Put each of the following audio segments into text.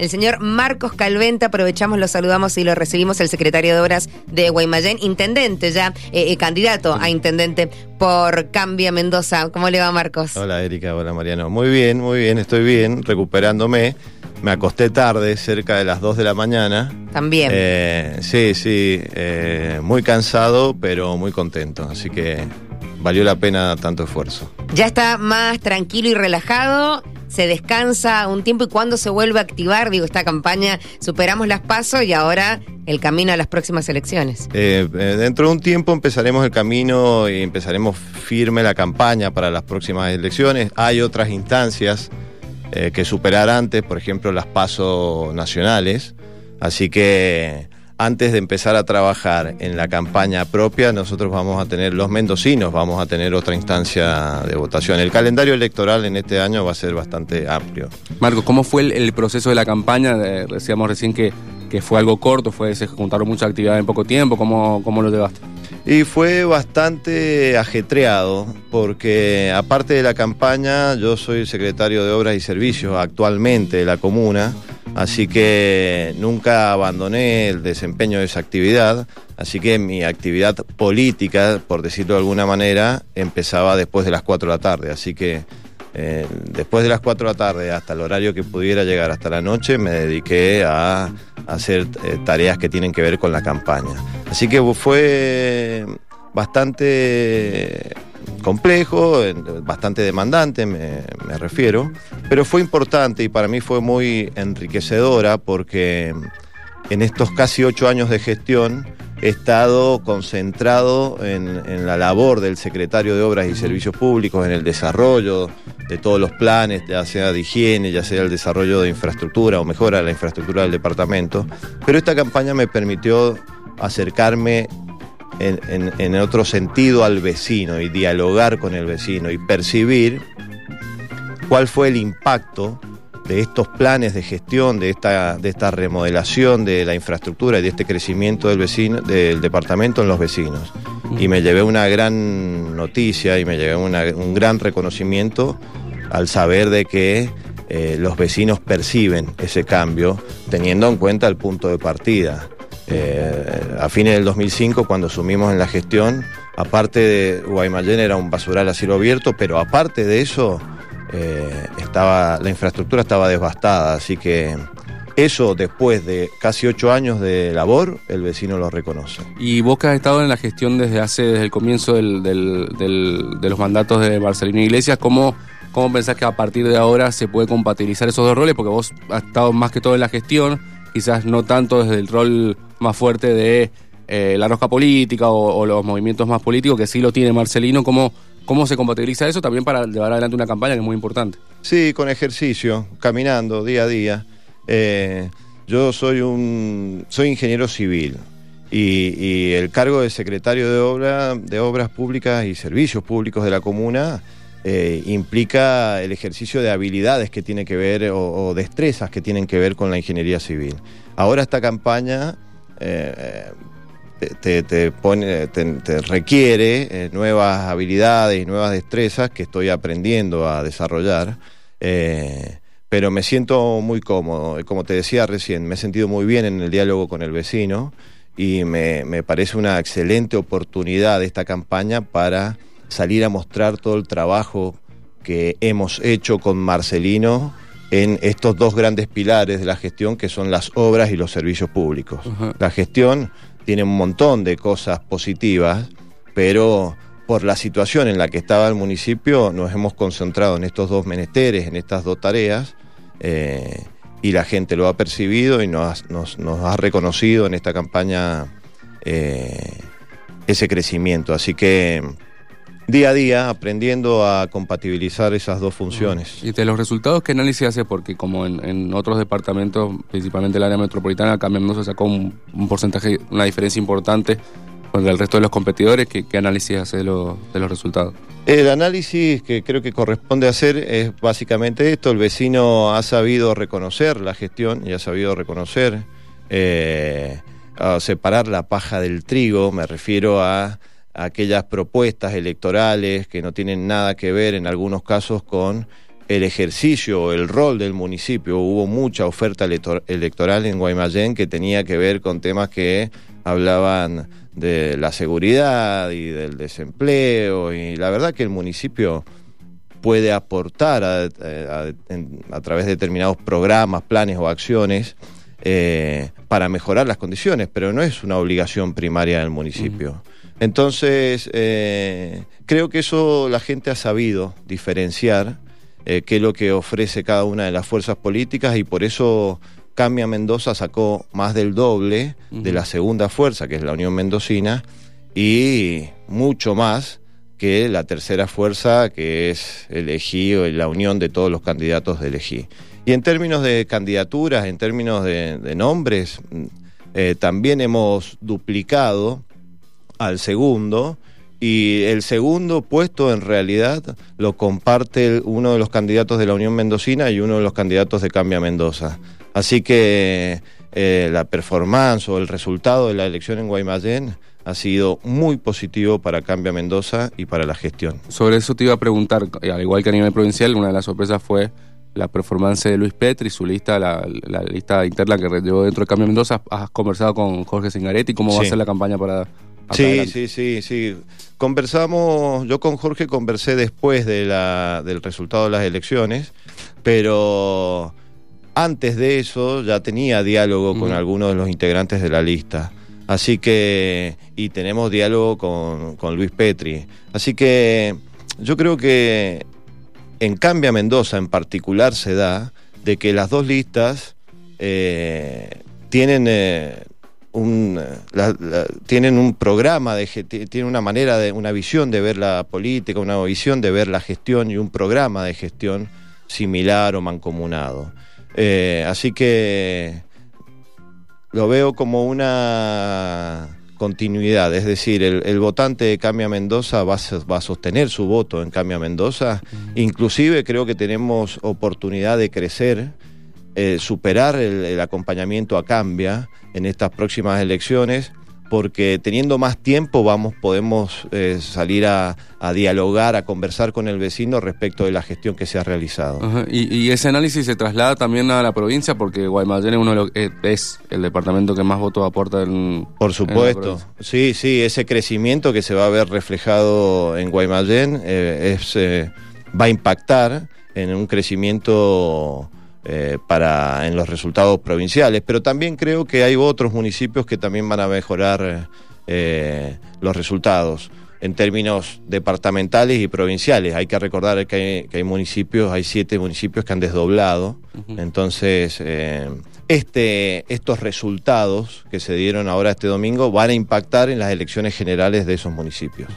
el señor Marcos Calventa. Aprovechamos, lo saludamos y lo recibimos, el secretario de Obras de Guaymallén, intendente ya, eh, eh, candidato a intendente por Cambia Mendoza. ¿Cómo le va, Marcos? Hola, Erika. Hola, Mariano. Muy bien, muy bien, estoy bien, recuperándome. Me acosté tarde, cerca de las 2 de la mañana. También. Eh, sí, sí, muy cansado, pero muy contento. Así que valió la pena tanto esfuerzo. Ya está más tranquilo y relajado, se descansa un tiempo y cuando se vuelve a activar, digo, esta campaña, superamos las pasos y ahora el camino a las próximas elecciones. Eh, eh, dentro de un tiempo empezaremos el camino y empezaremos firme la campaña para las próximas elecciones. Hay otras instancias eh, que superar antes, por ejemplo, las pasos nacionales. Así que antes de empezar a trabajar en la campaña propia, nosotros vamos a tener, los mendocinos, vamos a tener otra instancia de votación. El calendario electoral en este año va a ser bastante amplio. Marco, ¿cómo fue el, proceso de la campaña? decíamos recién que, que, fue algo corto, fue, se juntaron muchas actividades en poco tiempo. ¿Cómo, cómo lo llevaste? Y fue bastante ajetreado, porque aparte de la campaña, yo soy secretario de Obras y Servicios actualmente de la comuna así que nunca abandoné el desempeño de esa actividad, así que mi actividad política, por decirlo de alguna manera, empezaba después de las 4 de la tarde, así que eh, después de las 4 de la tarde hasta el horario que pudiera llegar hasta la noche me dediqué a, hacer eh, tareas que tienen que ver con la campaña. Así que fue bastante complejo, bastante demandante, me, refiero, pero fue importante y para mí fue muy enriquecedora porque en estos casi ocho años de gestión he estado concentrado en, la labor del secretario de Obras y Servicios Públicos, en el desarrollo de todos los planes, ya sea de higiene, ya sea el desarrollo de infraestructura o mejora la infraestructura del departamento. Pero esta campaña me permitió acercarme en, otro sentido al vecino y dialogar con el vecino y percibir cuál fue el impacto de estos planes de gestión, de esta, de esta remodelación de la infraestructura y de este crecimiento del, vecino, del departamento en los vecinos. Y me llevé una gran noticia y me llevé un gran reconocimiento al saber de que eh, los vecinos perciben ese cambio teniendo en cuenta el punto de partida. Eh, a fines del 2005, cuando asumimos en la gestión, aparte de Guaymallén era un basural a cielo abierto, pero aparte de eso, eh, estaba, la infraestructura estaba devastada, así que eso después de casi ocho años de labor, el vecino lo reconoce. Y vos que has estado en la gestión desde hace, desde el comienzo de los mandatos de Marcelino Iglesias, ¿cómo, ¿cómo pensás que a partir de ahora se puede compatibilizar esos dos roles? Porque vos has estado más que todo en la gestión, quizás no tanto desde el rol más fuerte de eh, la rosca política o, los movimientos más políticos, que sí lo tiene Marcelino, ¿cómo, ¿cómo se compatibiliza eso también para llevar adelante una campaña que es muy importante? Sí, con ejercicio, caminando día a día. Eh, yo soy un soy ingeniero civil y, el cargo de secretario de obra de obras públicas y servicios públicos de la comuna eh, implica el ejercicio de habilidades que tiene que ver o, destrezas que tienen que ver con la ingeniería civil. Ahora esta campaña eh, te, pone, te, requiere eh, nuevas habilidades y nuevas destrezas que estoy aprendiendo a desarrollar. pero me siento muy cómodo. Como te decía recién, me he sentido muy bien en el diálogo con el vecino y me, me parece una excelente oportunidad esta campaña para salir a mostrar todo el trabajo que hemos hecho con Marcelino en estos dos grandes pilares de la gestión que son las obras y los servicios públicos. La gestión tiene un montón de cosas positivas, pero por la situación en la que estaba el municipio nos hemos concentrado en estos dos menesteres, en estas dos tareas, eh, y la gente lo ha percibido y nos, ha reconocido en esta campaña eh, ese crecimiento. Así que día a día aprendiendo a compatibilizar esas dos funciones. ¿Y de los resultados qué análisis hace? Porque como en, otros departamentos, principalmente el área metropolitana, acá no se sacó un, porcentaje, una diferencia importante con el resto de los competidores. ¿Qué, análisis hace de, los resultados? El análisis que creo que corresponde hacer es básicamente esto. El vecino ha sabido reconocer la gestión y ha sabido reconocer, eh, separar la paja del trigo. Me refiero a aquellas propuestas electorales que no tienen nada que ver en algunos casos con el ejercicio, el rol del municipio. Hubo mucha oferta electoral en Guaymallén que tenía que ver con temas que hablaban de la seguridad y del desempleo y la verdad que el municipio puede aportar a, través de determinados programas, planes o acciones eh, para mejorar las condiciones, pero no es una obligación primaria del municipio. Entonces, eh, creo que eso la gente ha sabido diferenciar eh, qué es lo que ofrece cada una de las fuerzas políticas y por eso Cambia Mendoza sacó más del doble de la segunda fuerza, que es la Unión Mendocina, y mucho más que la tercera fuerza, que es elegí o la unión de todos los candidatos de elegí. Y en términos de candidaturas, en términos de, nombres, mm, eh, también hemos duplicado al segundo y el segundo puesto en realidad lo comparte uno de los candidatos de la Unión Mendocina y uno de los candidatos de Cambia Mendoza. Así que eh, la performance o el resultado de la elección en Guaymallén ha sido muy positivo para Cambia Mendoza y para la gestión. Sobre eso te iba a preguntar, al igual que a nivel provincial, una de las sorpresas fue la performance de Luis Petri, su lista, la, lista interna que llevó dentro de Cambia Mendoza. ¿Has conversado con Jorge Singaretti? ¿Cómo va a ser la campaña para.? Sí, sí, sí, sí. Conversamos, yo con Jorge conversé después de la, del resultado de las elecciones, pero antes de eso ya tenía diálogo con algunos de los integrantes de la lista. Así que, y tenemos diálogo con, Luis Petri. Así que yo creo que en Cambia Mendoza en particular se da de que las dos listas eh, tienen, eh, un, tienen un programa, de, tienen una manera, de, una visión de ver la política, una visión de ver la gestión y un programa de gestión similar o mancomunado. Eh, así que lo veo como una continuidad, es decir, el, votante de Cambia Mendoza va a, sostener su voto en Cambia Mendoza, inclusive creo que tenemos oportunidad de crecer, eh, superar el, acompañamiento a Cambia en estas próximas elecciones porque teniendo más tiempo vamos, podemos eh, salir a, dialogar, a conversar con el vecino respecto de la gestión que se ha realizado. Y, ese análisis se traslada también a la provincia porque Guaymallén es, uno eh, es el departamento que más votos aporta en Por supuesto, sí, sí, ese crecimiento que se va a ver reflejado en Guaymallén eh, es, va a impactar en un crecimiento eh, para en los resultados provinciales, pero también creo que hay otros municipios que también van a mejorar eh, los resultados en términos departamentales y provinciales. Hay que recordar que hay, municipios, hay siete municipios que han desdoblado, entonces eh, este, estos resultados que se dieron ahora este domingo van a impactar en las elecciones generales de esos municipios.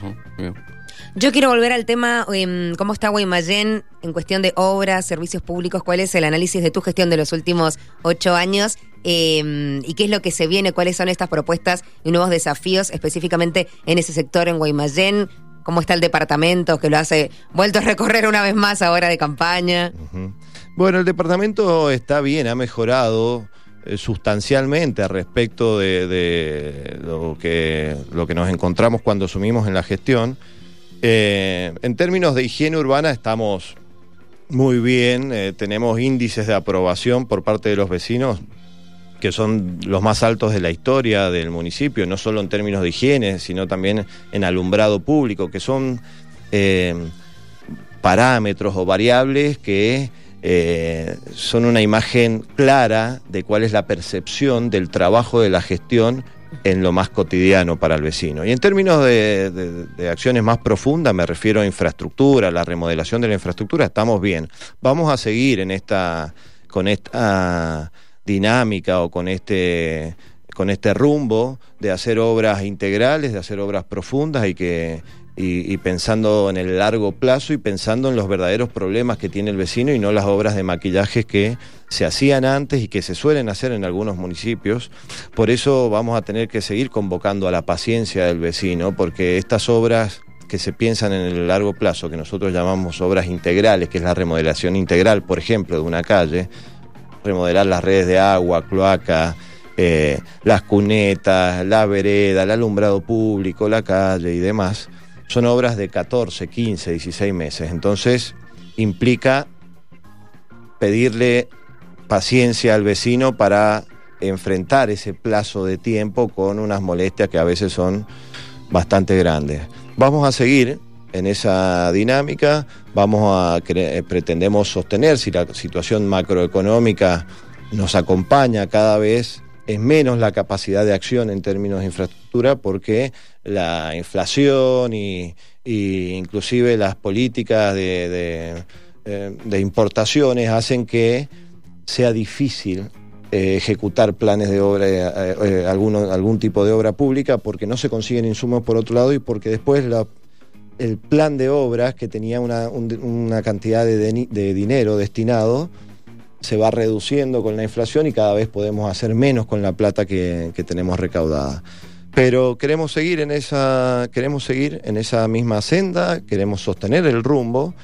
Yo quiero volver al tema, em, ¿cómo está Guaymallén en cuestión de obras, servicios públicos? ¿Cuál es el análisis de tu gestión de los últimos ocho años? Em, ¿Y qué es lo que se viene? ¿Cuáles son estas propuestas y nuevos desafíos específicamente en ese sector en Guaymallén? ¿Cómo está el departamento que lo hace vuelto a recorrer una vez más ahora de campaña? Bueno, el departamento está bien, ha mejorado eh, sustancialmente respecto de, de, lo, que, lo que nos encontramos cuando asumimos en la gestión. Eh, en términos de higiene urbana estamos muy bien, eh, tenemos índices de aprobación por parte de los vecinos que son los más altos de la historia del municipio, no solo en términos de higiene, sino también en alumbrado público, que son eh, parámetros o variables que son una imagen clara de cuál es la percepción del trabajo de la gestión en lo más cotidiano para el vecino. Y en términos de, acciones más profundas, me refiero a infraestructura, la remodelación de la infraestructura, estamos bien. Vamos a seguir en esta, con esta dinámica o con este con este rumbo de hacer obras integrales, de hacer obras profundas y que y, pensando en el largo plazo y pensando en los verdaderos problemas que tiene el vecino y no las obras de maquillaje que se hacían antes y que se suelen hacer en algunos municipios. Por eso vamos a tener que seguir convocando a la paciencia del vecino, porque estas obras que se piensan en el largo plazo, que nosotros llamamos obras integrales, que es la remodelación integral, por ejemplo, de una calle, remodelar las redes de agua, cloaca, eh, las cunetas, la vereda, el alumbrado público, la calle y demás, son obras de 14, 15, 16 meses. Entonces, implica pedirle paciencia al vecino para enfrentar ese plazo de tiempo con unas molestias que a veces son bastante grandes. Vamos a seguir en esa dinámica, vamos a eh, pretendemos sostener si la situación macroeconómica nos acompaña cada vez es menos la capacidad de acción en términos de infraestructura porque la inflación y, inclusive las políticas de, eh, de, importaciones hacen que sea difícil eh, ejecutar planes de obra, eh, algún tipo de obra pública porque no se consiguen insumos por otro lado y porque después el plan de obras que tenía una, una cantidad de, de dinero destinado se va reduciendo con la inflación y cada vez podemos hacer menos con la plata que, tenemos recaudada. Pero queremos seguir en esa, queremos seguir en esa misma senda, queremos sostener el rumbo.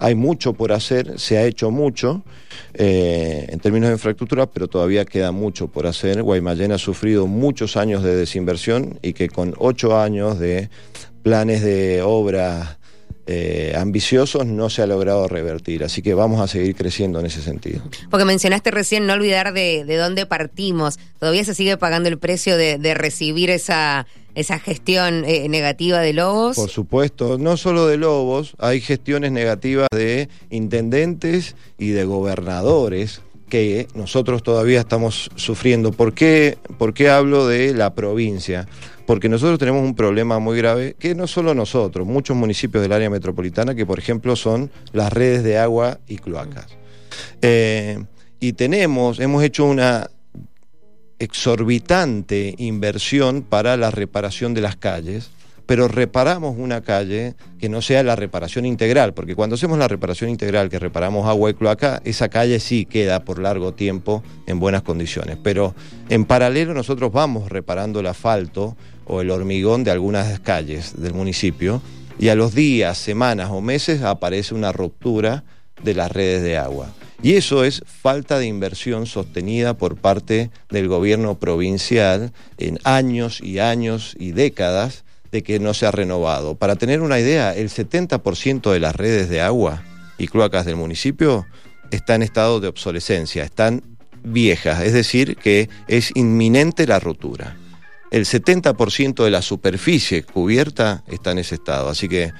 Hay mucho por hacer, se ha hecho mucho eh, en términos de infraestructura, pero todavía queda mucho por hacer. Guaymallén ha sufrido muchos años de desinversión y que con ocho años de planes de obra eh, ambiciosos no se ha logrado revertir. Así que vamos a seguir creciendo en ese sentido. Porque mencionaste recién no olvidar de, dónde partimos. ¿Todavía se sigue pagando el precio de, recibir esa, esa gestión eh, negativa de Lobos? Por supuesto, no solo de Lobos, hay gestiones negativas de intendentes y de gobernadores que nosotros todavía estamos sufriendo. ¿Por qué, ¿Por qué hablo de la provincia? porque nosotros tenemos un problema muy grave, que no solo nosotros, muchos municipios del área metropolitana, que por ejemplo son las redes de agua y cloacas. Eh, y tenemos, hemos hecho una exorbitante inversión para la reparación de las calles, pero reparamos una calle que no sea la reparación integral, porque cuando hacemos la reparación integral, que reparamos agua y cloaca, esa calle sí queda por largo tiempo en buenas condiciones. Pero en paralelo nosotros vamos reparando el asfalto, o el hormigón de algunas calles del municipio y a los días, semanas o meses aparece una ruptura de las redes de agua. Y eso es falta de inversión sostenida por parte del gobierno provincial en años y años y décadas de que no se ha renovado. Para tener una idea, el 70% de las redes de agua y cloacas del municipio están en estado de obsolescencia, están viejas, es decir, que es inminente la ruptura el 70% de la superficie cubierta está en ese estado. Así que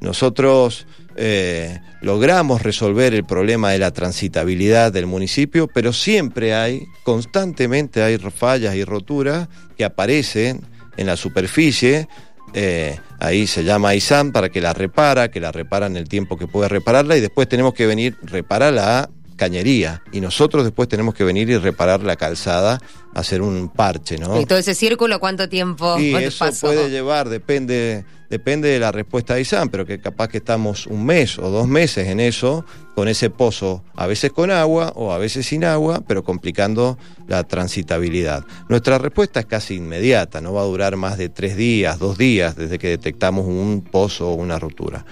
nosotros eh, logramos resolver el problema de la transitabilidad del municipio, pero siempre hay, constantemente hay fallas y roturas que aparecen en la superficie. Eh, ahí se llama ISAM para que la repara, que la repara en el tiempo que puede repararla y después tenemos que venir repararla a cañería y nosotros después tenemos que venir y reparar la calzada, hacer un parche, ¿no? ¿Y todo ese círculo cuánto tiempo? Y eso puede llevar, depende, depende de la respuesta de ISAM, pero que capaz que estamos un mes o dos meses en eso, con ese pozo, a veces con agua o a veces sin agua, pero complicando la transitabilidad. Nuestra respuesta es casi inmediata, no va a durar más de tres días, dos días desde que detectamos un pozo o una rotura.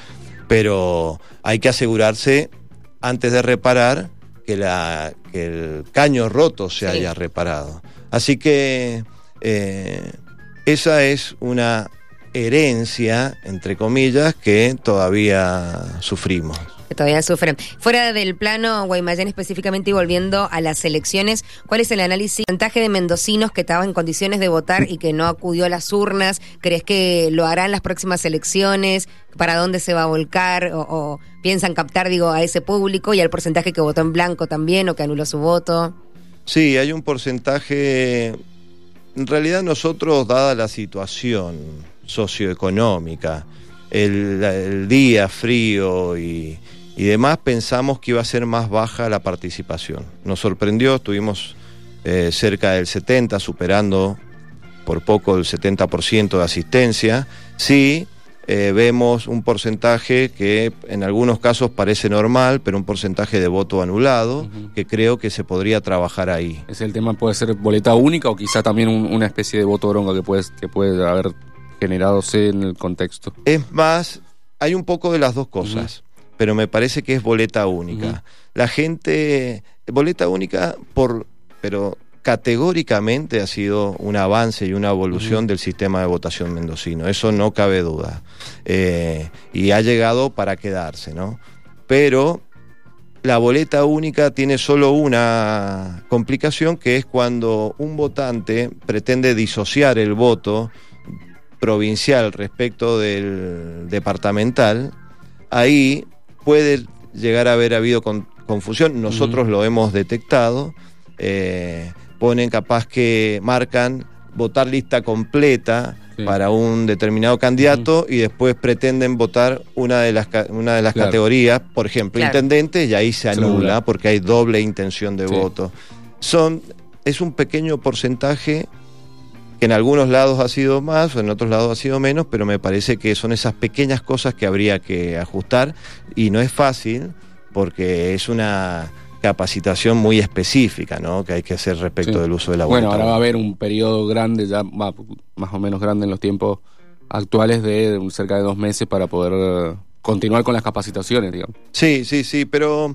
Pero hay que asegurarse antes de reparar que, la, que el caño roto se haya reparado. Así que eh, esa es una herencia, entre comillas, que todavía sufrimos todavía sufren. Fuera del plano, Guaymallén específicamente y volviendo a las elecciones, ¿cuál es el análisis porcentaje de mendocinos que estaban en condiciones de votar y que no acudió a las urnas? ¿Crees que lo harán las próximas elecciones? ¿Para dónde se va a volcar? ¿O, piensan captar, digo, a ese público y al porcentaje que votó en blanco también o que anuló su voto? Sí, hay un porcentaje... En realidad nosotros, dada la situación socioeconómica, el día frío y, y demás, pensamos que iba a ser más baja la participación. Nos sorprendió, estuvimos eh, cerca del 70, superando por poco el 70% de asistencia. Sí, eh, vemos un porcentaje que en algunos casos parece normal, pero un porcentaje de voto anulado, que creo que se podría trabajar ahí. Es el tema, puede ser boleta única o quizá también una especie de voto bronca que puede, que puede haber generado en el contexto. Es más, hay un poco de las dos cosas pero me parece que es boleta única. La gente, boleta única por, pero categóricamente ha sido un avance y una evolución del sistema de votación mendocino, eso no cabe duda. Eh, y ha llegado para quedarse, ¿no? Pero la boleta única tiene solo una complicación que es cuando un votante pretende disociar el voto provincial respecto del departamental, ahí puede llegar a haber habido confusión, nosotros lo hemos detectado, eh, ponen capaz que marcan votar lista completa para un determinado candidato y después pretenden votar una de las, una de las categorías, por ejemplo, intendente, y ahí se anula porque hay doble intención de voto. Son, es un pequeño porcentaje que en algunos lados ha sido más, o en otros lados ha sido menos, pero me parece que son esas pequeñas cosas que habría que ajustar y no es fácil porque es una capacitación muy específica ¿no? que hay que hacer respecto del uso de la Bueno, ahora va a haber un periodo grande, ya más o menos grande en los tiempos actuales, de cerca de dos meses para poder continuar con las capacitaciones, digamos. Sí, sí, sí, pero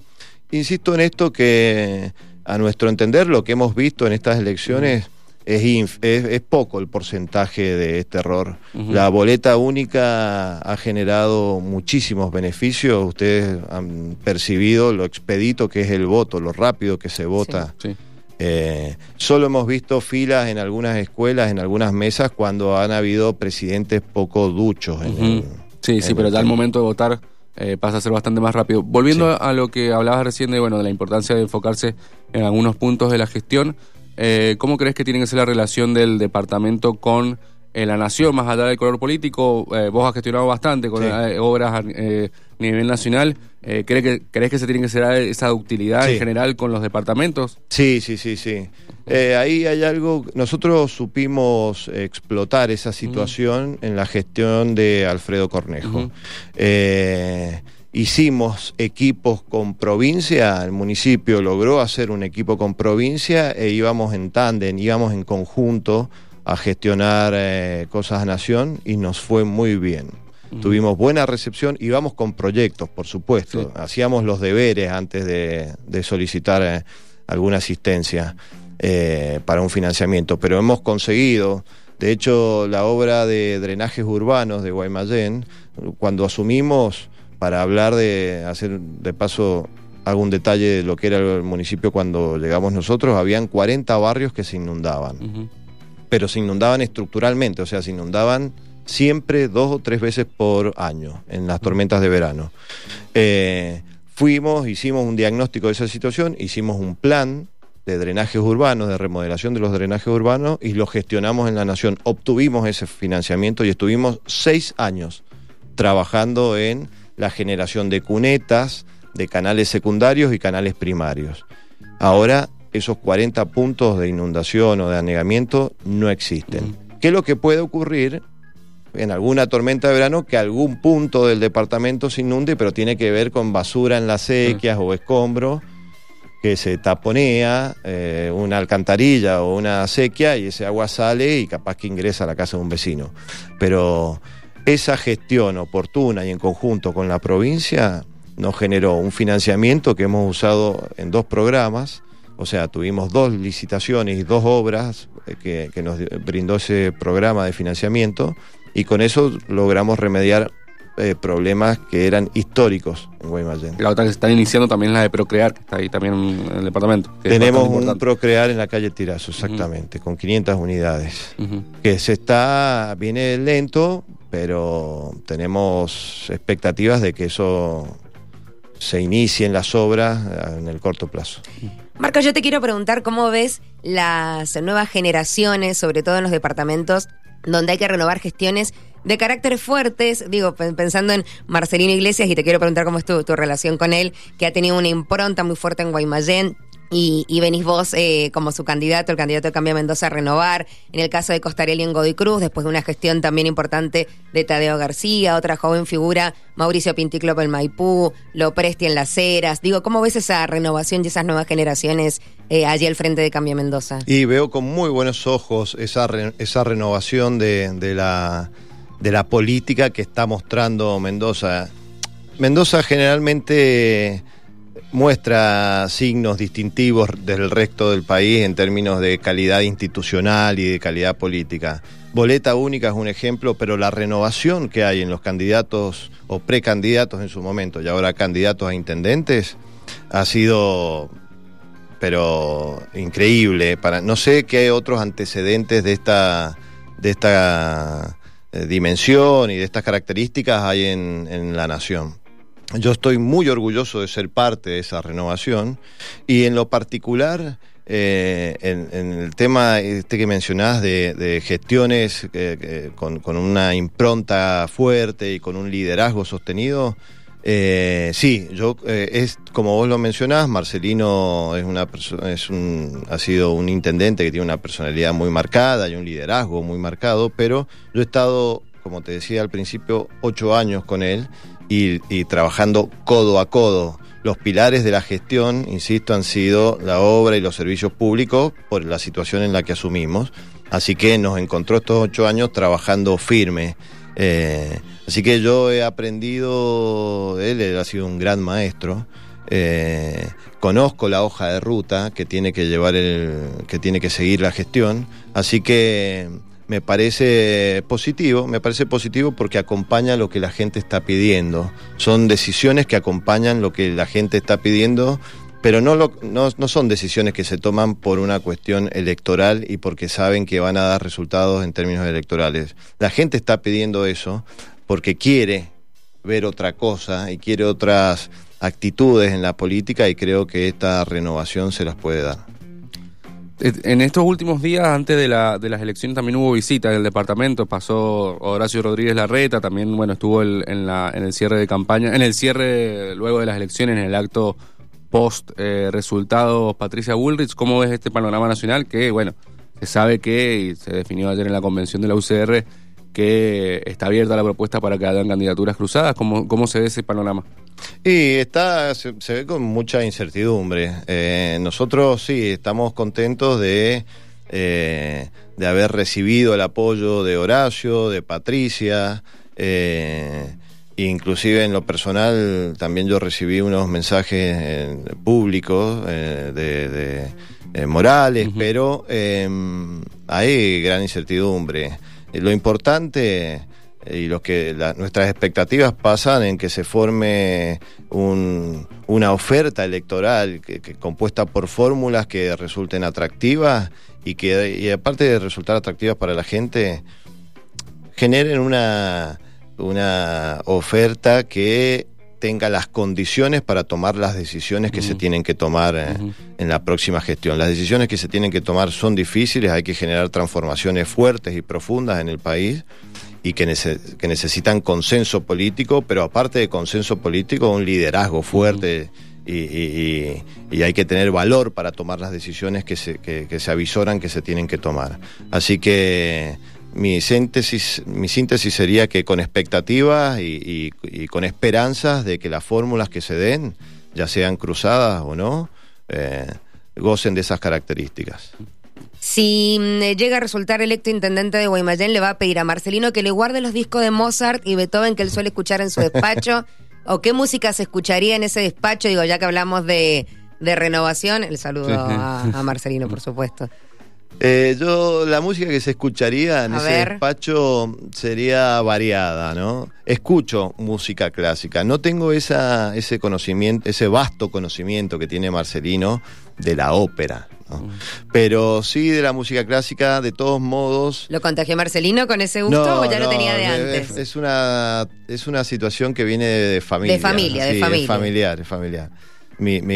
insisto en esto que a nuestro entender lo que hemos visto en estas elecciones es, es, poco el porcentaje de este error. La boleta única ha generado muchísimos beneficios. Ustedes han percibido lo expedito que es el voto, lo rápido que se vota. Eh, solo hemos visto filas en algunas escuelas, en algunas mesas, cuando han habido presidentes poco duchos. sí, sí, pero ya al momento de votar eh, pasa a ser bastante más rápido. Volviendo a lo que hablabas recién de, bueno, de la importancia de enfocarse en algunos puntos de la gestión. Eh, ¿Cómo crees que tiene que ser la relación del departamento con eh, la nación, más allá del color político? Eh, vos has gestionado bastante con obras a nivel nacional. ¿crees, que, ¿Crees que se tiene que ser esa ductilidad en general con los departamentos? Sí, sí, sí, sí. ahí hay algo, nosotros supimos explotar esa situación en la gestión de Alfredo Cornejo hicimos equipos con provincia, el municipio logró hacer un equipo con provincia e íbamos en tándem, íbamos en conjunto a gestionar eh, cosas a nación y nos fue muy bien. Tuvimos buena recepción, íbamos con proyectos, por supuesto, hacíamos los deberes antes de, solicitar eh, alguna asistencia eh, para un financiamiento, pero hemos conseguido... De hecho, la obra de drenajes urbanos de Guaymallén, cuando asumimos, para hablar de, hacer de paso algún detalle de lo que era el municipio cuando llegamos nosotros, habían 40 barrios que se inundaban, pero se inundaban estructuralmente, o sea, se inundaban siempre dos o tres veces por año en las tormentas de verano. Eh, fuimos, hicimos un diagnóstico de esa situación, hicimos un plan de drenajes urbanos, de remodelación de los drenajes urbanos y lo gestionamos en la Nación. Obtuvimos ese financiamiento y estuvimos seis años trabajando en la generación de cunetas, de canales secundarios y canales primarios. Ahora esos 40 puntos de inundación o de anegamiento no existen. ¿Qué es lo que puede ocurrir en alguna tormenta de verano que algún punto del departamento se inunde, pero tiene que ver con basura en las sequias o escombros que se taponea eh, una alcantarilla o una sequía y ese agua sale y capaz que ingresa a la casa de un vecino. Pero esa gestión oportuna y en conjunto con la provincia nos generó un financiamiento que hemos usado en dos programas, o sea, tuvimos dos licitaciones y dos obras eh, que, nos brindó ese programa de financiamiento y con eso logramos remediar eh, problemas que eran históricos en Guaymallén. La otra que se está iniciando también es la de Procrear, que está ahí también en el departamento. Tenemos un Procrear en la calle Tirazo, exactamente, con 500 unidades, que se está, viene lento, pero tenemos expectativas de que eso se inicie en las obras eh, en el corto plazo. Marco, yo te quiero preguntar cómo ves las nuevas generaciones, sobre todo en los departamentos, donde hay que renovar gestiones de carácter fuertes, digo, pensando en Marcelino Iglesias, y te quiero preguntar cómo es tu, tu relación con él, que ha tenido una impronta muy fuerte en Guaymallén, y, venís vos eh, como su candidato, el candidato de Cambia Mendoza a renovar. En el caso de Costarelli en Godoy Cruz, después de una gestión también importante de Tadeo García, otra joven figura, Mauricio Pinticlop en Maipú, Lopresti en Las Heras. Digo, ¿cómo ves esa renovación y esas nuevas generaciones eh, allí al frente de Cambia Mendoza? Y veo con muy buenos ojos esa, esa renovación de, de, la, de la política que está mostrando Mendoza. Mendoza generalmente muestra signos distintivos del resto del país en términos de calidad institucional y de calidad política. Boleta única es un ejemplo, pero la renovación que hay en los candidatos o precandidatos en su momento y ahora candidatos a intendentes ha sido pero increíble. Para, no sé qué otros antecedentes de esta, de esta dimensión y de estas características hay en, en la nación. Yo estoy muy orgulloso de ser parte de esa renovación y en lo particular eh, en, en, el tema este que mencionás de, de gestiones eh, con, con, una impronta fuerte y con un liderazgo sostenido, eh, sí, yo eh, es como vos lo mencionás, Marcelino es una es un, ha sido un intendente que tiene una personalidad muy marcada y un liderazgo muy marcado, pero yo he estado, como te decía al principio, ocho años con él y, trabajando codo a codo. Los pilares de la gestión, insisto, han sido la obra y los servicios públicos por la situación en la que asumimos. Así que nos encontró estos ocho años trabajando firme. Eh, así que yo he aprendido, él, ha sido un gran maestro. Eh, conozco la hoja de ruta que tiene que llevar el, que tiene que seguir la gestión, así que me parece positivo, me parece positivo porque acompaña lo que la gente está pidiendo. Son decisiones que acompañan lo que la gente está pidiendo pero no, lo, no, no, son decisiones que se toman por una cuestión electoral y porque saben que van a dar resultados en términos electorales. La gente está pidiendo eso porque quiere ver otra cosa y quiere otras actitudes en la política y creo que esta renovación se las puede dar. En estos últimos días, antes de, la, de las elecciones, también hubo visitas en el departamento. Pasó Horacio Rodríguez Larreta, también bueno estuvo en el cierre de campaña, en el cierre luego de las elecciones, en el acto post eh, resultados Patricia Bullrich. ¿Cómo ves este panorama nacional? Que, bueno, se sabe que, y se definió ayer en la convención de la UCR, que está abierta la propuesta para que hagan candidaturas cruzadas. ¿Cómo, cómo se ve ese panorama? Y está, se, se ve con mucha incertidumbre. Eh, nosotros sí, estamos contentos de, eh, de haber recibido el apoyo de Horacio, de Patricia. Eh, Inclusive en lo personal también yo recibí unos mensajes eh, públicos eh, de, de eh, morales, uh -huh. pero hay gran incertidumbre. Lo importante y lo que nuestras expectativas pasan en que se forme un, una oferta electoral compuesta por fórmulas que resulten atractivas y que y aparte de resultar atractivas para la gente generen una una oferta que tenga las condiciones para tomar las decisiones que uh -huh. se tienen que tomar uh -huh. en la próxima gestión. Las decisiones que se tienen que tomar son difíciles, hay que generar transformaciones fuertes y profundas en el país y que, nece que necesitan consenso político, pero aparte de consenso político, un liderazgo fuerte. Uh -huh. Y, y, y, hay que tener valor para tomar las decisiones que se, que, que se avisoran que se tienen que tomar. Así que mi síntesis, mi síntesis sería que con expectativas y, y, y, con esperanzas de que las fórmulas que se den, ya sean cruzadas o no, eh, gocen de esas características. Si mm, llega a resultar electo intendente de Guaymallén, le va a pedir a Marcelino que le guarde los discos de Mozart y Beethoven que él suele escuchar en su despacho. ¿O qué música se escucharía en ese despacho? Digo, ya que hablamos de, de renovación, el saludo a Marcelino, por supuesto. Eh, yo, la música que se escucharía en a ese ver. despacho sería variada, ¿no? Escucho música clásica. No tengo esa, ese conocimiento, ese vasto conocimiento que tiene Marcelino de la ópera. ¿no? Mm. Pero sí de la música clásica, de todos modos. ¿Lo contagió Marcelino con ese gusto no, o ya no, lo tenía de antes? Es, es, una, es una situación que viene de familia. De familia, sí, de familia. Es familiar, es familiar. Mi, mi,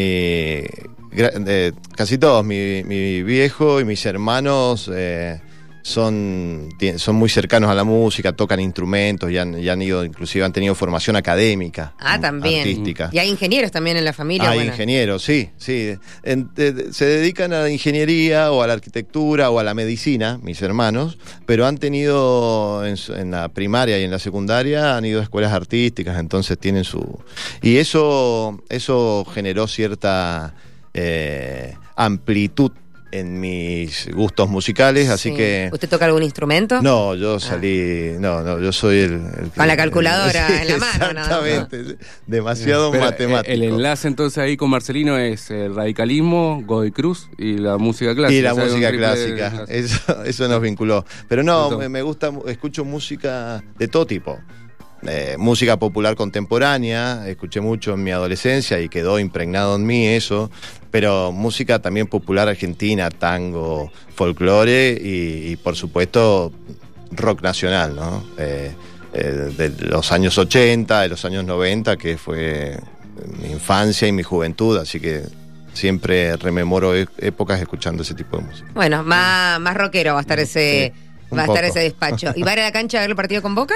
de, casi todos, mi, mi, viejo y mis hermanos eh, son, son muy cercanos a la música, tocan instrumentos y han, y han, ido, inclusive han tenido formación académica. Ah, también. Artística. Y hay ingenieros también en la familia. Hay bueno. ingenieros, sí, sí. En, se dedican a la ingeniería o a la arquitectura o a la medicina, mis hermanos, pero han tenido en, en la primaria y en la secundaria, han ido a escuelas artísticas, entonces tienen su... Y eso, eso generó cierta eh, amplitud en mis gustos musicales, así sí. que... ¿Usted toca algún instrumento? No, yo salí... Ah. No, no, yo soy el... el Con la calculadora el, en la mano. Exactamente, no, demasiado Pero matemático. El enlace entonces ahí con Marcelino es el radicalismo, Godoy Cruz y la música clásica. Y la música clásica, eso, eso nos vinculó. Pero no, me, me gusta, escucho música de todo tipo. Eh, música popular contemporánea, escuché mucho en mi adolescencia y quedó impregnado en mí eso, pero música también popular argentina, tango, folclore y, y por supuesto rock nacional, ¿no? Eh, eh, de los años 80, de los años 90, que fue mi infancia y mi juventud, así que siempre rememoro e- épocas escuchando ese tipo de música. Bueno, más, más rockero va a estar ese, un va a estar poco. ese despacho. ¿Y va a ir a la cancha a ver el partido con Boca?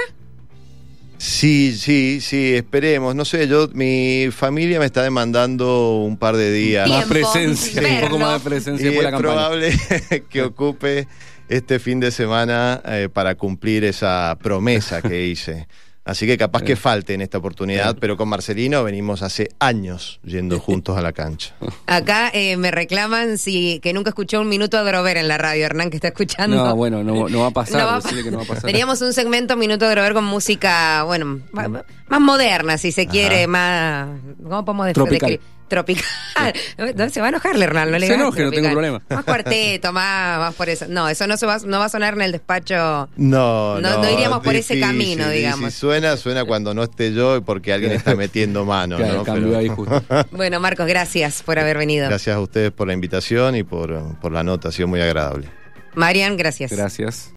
Sí, sí, sí, esperemos. No sé, yo, mi familia me está demandando un par de días. Más presencia, un poco más de presencia Y es la campaña. probable que ocupe este fin de semana eh, para cumplir esa promesa que hice. Así que capaz que falte en esta oportunidad, pero con Marcelino venimos hace años yendo juntos a la cancha. Acá eh, me reclaman si que nunca escuchó un minuto de Grover en la radio, Hernán, que está escuchando. No, bueno, no, no va a pasar, No va a decirle pa- que no va a pasar. Teníamos un segmento Minuto de Grover con música, bueno, ma- más moderna, si se quiere, más. ¿Cómo podemos Tropical. descri- Tropical. No, se va a enojar, Hernán, no le Se enoje, no tengo problema. Más cuarteto, más, más por eso. No, eso no, se va, no va a sonar en el despacho. No, No- no, no iríamos por ese camino, digamos. Si suena, suena cuando no esté yo y porque alguien está metiendo mano. Claro, ¿no? Pero- ahí justo. Bueno, Marcos, gracias por haber venido. Gracias a ustedes por la invitación y por, por la nota, ha sido muy agradable. Marian, gracias. Gracias.